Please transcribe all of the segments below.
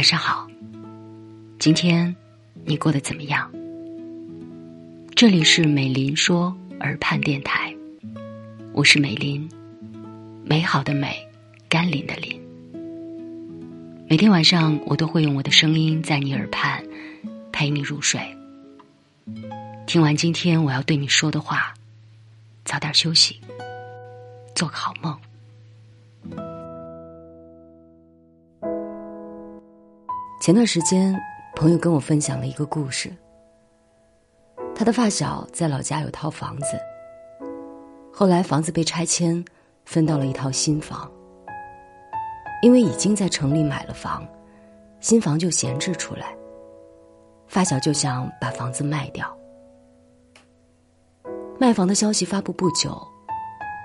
晚上好，今天你过得怎么样？这里是美林说耳畔电台，我是美林，美好的美，甘霖的霖。每天晚上我都会用我的声音在你耳畔陪你入睡。听完今天我要对你说的话，早点休息，做个好梦。前段时间，朋友跟我分享了一个故事。他的发小在老家有套房子，后来房子被拆迁，分到了一套新房。因为已经在城里买了房，新房就闲置出来。发小就想把房子卖掉。卖房的消息发布不久，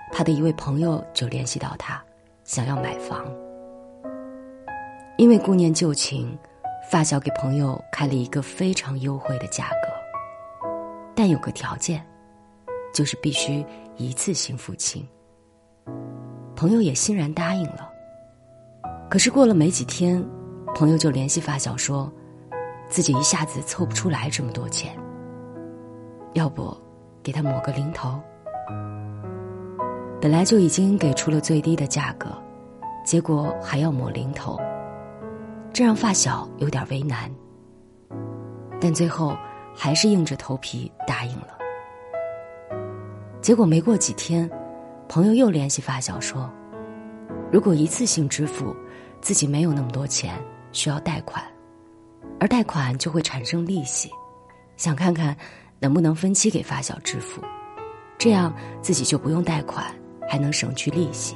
他的一位朋友就联系到他，想要买房。因为顾念旧情，发小给朋友开了一个非常优惠的价格，但有个条件，就是必须一次性付清。朋友也欣然答应了。可是过了没几天，朋友就联系发小说，自己一下子凑不出来这么多钱，要不给他抹个零头？本来就已经给出了最低的价格，结果还要抹零头。这让发小有点为难，但最后还是硬着头皮答应了。结果没过几天，朋友又联系发小说，如果一次性支付，自己没有那么多钱，需要贷款，而贷款就会产生利息，想看看能不能分期给发小支付，这样自己就不用贷款，还能省去利息。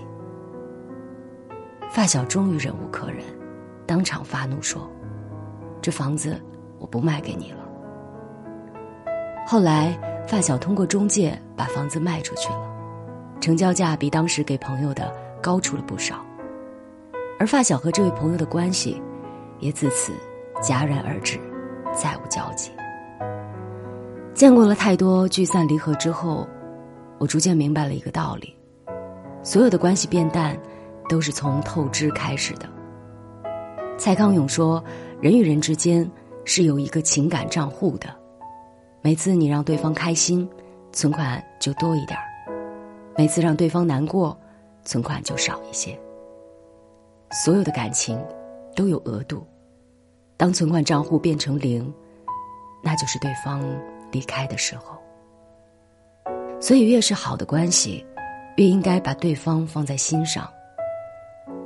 发小终于忍无可忍。当场发怒说：“这房子我不卖给你了。”后来发小通过中介把房子卖出去了，成交价比当时给朋友的高出了不少，而发小和这位朋友的关系也自此戛然而止，再无交集。见过了太多聚散离合之后，我逐渐明白了一个道理：所有的关系变淡，都是从透支开始的。蔡康永说：“人与人之间是有一个情感账户的，每次你让对方开心，存款就多一点儿；每次让对方难过，存款就少一些。所有的感情都有额度，当存款账户变成零，那就是对方离开的时候。所以，越是好的关系，越应该把对方放在心上，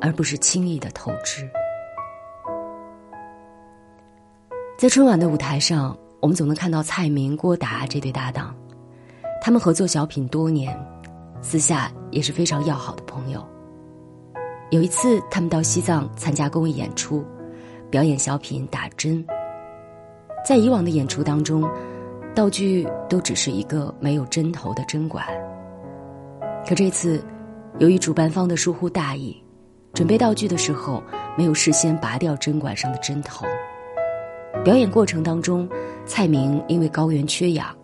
而不是轻易的透支。”在春晚的舞台上，我们总能看到蔡明、郭达这对搭档，他们合作小品多年，私下也是非常要好的朋友。有一次，他们到西藏参加公益演出，表演小品《打针》。在以往的演出当中，道具都只是一个没有针头的针管。可这次，由于主办方的疏忽大意，准备道具的时候没有事先拔掉针管上的针头。表演过程当中，蔡明因为高原缺氧，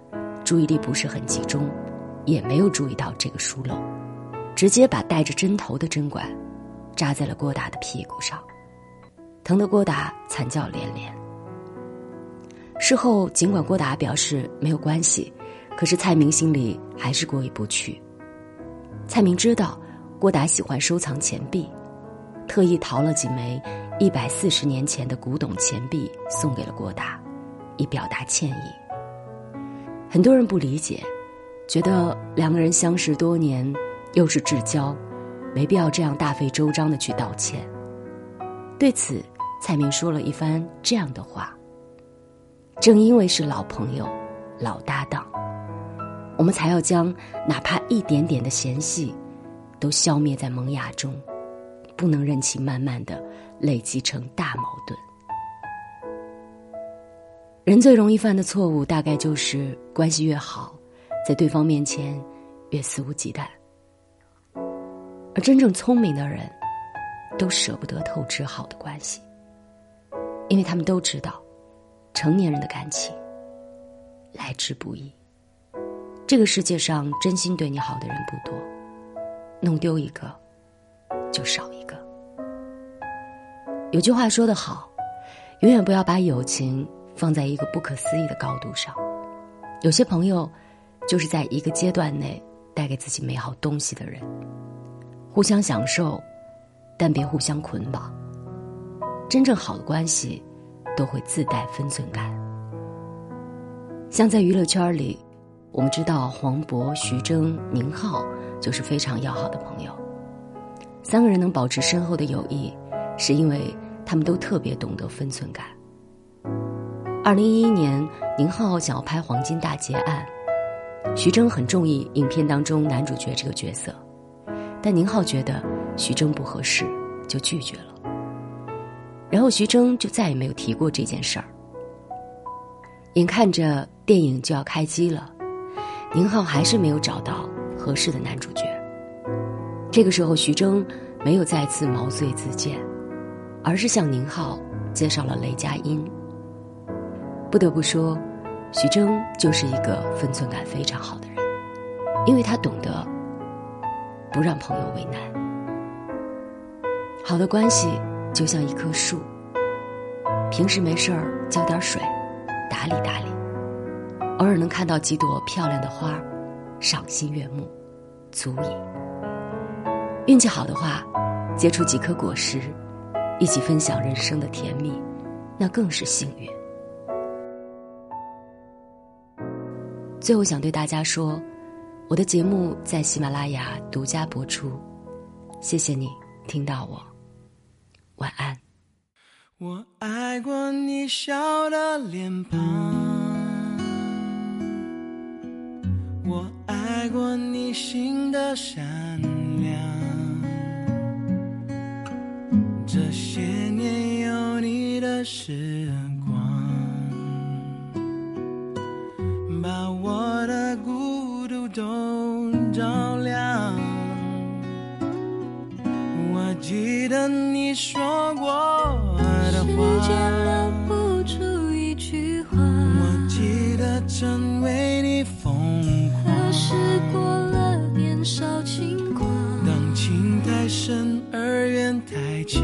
注意力不是很集中，也没有注意到这个疏漏，直接把带着针头的针管扎在了郭达的屁股上，疼得郭达惨叫连连。事后，尽管郭达表示没有关系，可是蔡明心里还是过意不去。蔡明知道郭达喜欢收藏钱币，特意淘了几枚。一百四十年前的古董钱币送给了郭达，以表达歉意。很多人不理解，觉得两个人相识多年，又是至交，没必要这样大费周章的去道歉。对此，蔡明说了一番这样的话：“正因为是老朋友、老搭档，我们才要将哪怕一点点的嫌隙，都消灭在萌芽中。”不能任其慢慢的累积成大矛盾。人最容易犯的错误，大概就是关系越好，在对方面前越肆无忌惮。而真正聪明的人，都舍不得透支好的关系，因为他们都知道，成年人的感情来之不易。这个世界上真心对你好的人不多，弄丢一个。就少。有句话说得好，永远不要把友情放在一个不可思议的高度上。有些朋友，就是在一个阶段内带给自己美好东西的人，互相享受，但别互相捆绑。真正好的关系，都会自带分寸感。像在娱乐圈里，我们知道黄渤、徐峥、宁浩就是非常要好的朋友。三个人能保持深厚的友谊，是因为他们都特别懂得分寸感。二零一一年，宁浩想要拍《黄金大劫案》，徐峥很中意影片当中男主角这个角色，但宁浩觉得徐峥不合适，就拒绝了。然后徐峥就再也没有提过这件事儿。眼看着电影就要开机了，宁浩还是没有找到合适的男主角。这个时候，徐峥没有再次毛遂自荐，而是向宁浩介绍了雷佳音。不得不说，徐峥就是一个分寸感非常好的人，因为他懂得不让朋友为难。好的关系。就像一棵树，平时没事儿浇点水，打理打理，偶尔能看到几朵漂亮的花，赏心悦目，足矣。运气好的话，结出几颗果实，一起分享人生的甜蜜，那更是幸运。最后想对大家说，我的节目在喜马拉雅独家播出，谢谢你听到我。晚安。我爱过你笑的脸庞，我爱过你心的善良。些年有你的时光，把我的孤独都照亮。我记得你说过的话，时间留不住一句话。我记得曾为你疯狂。可是过了年少轻狂，当情太深而缘太浅，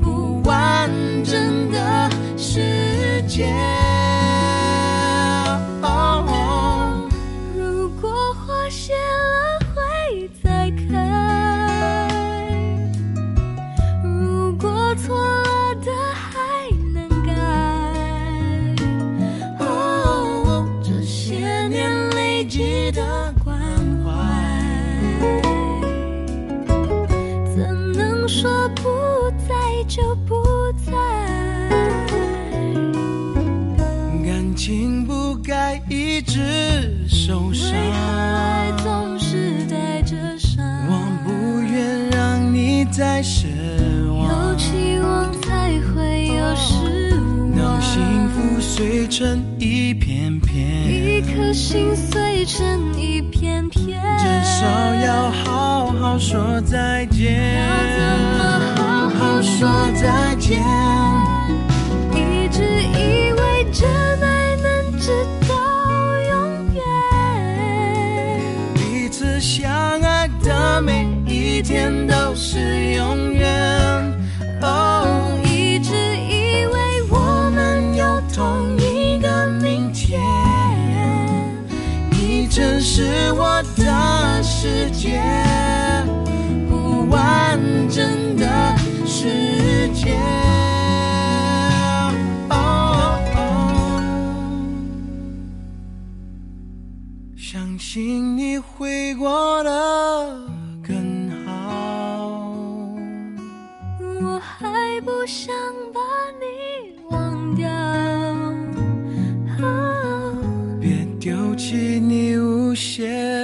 不完整的世界。哦如果花谢了会再开，如果错了的还能改。哦，这些年累积的再失有。期望才会有失望。让幸福碎成一片片，一颗心碎成一片片，至少要好好说再见。要怎么好好说再见？世界，不完整的世界。相信你会过得更好。我还不想把你忘掉。别丢弃你无邪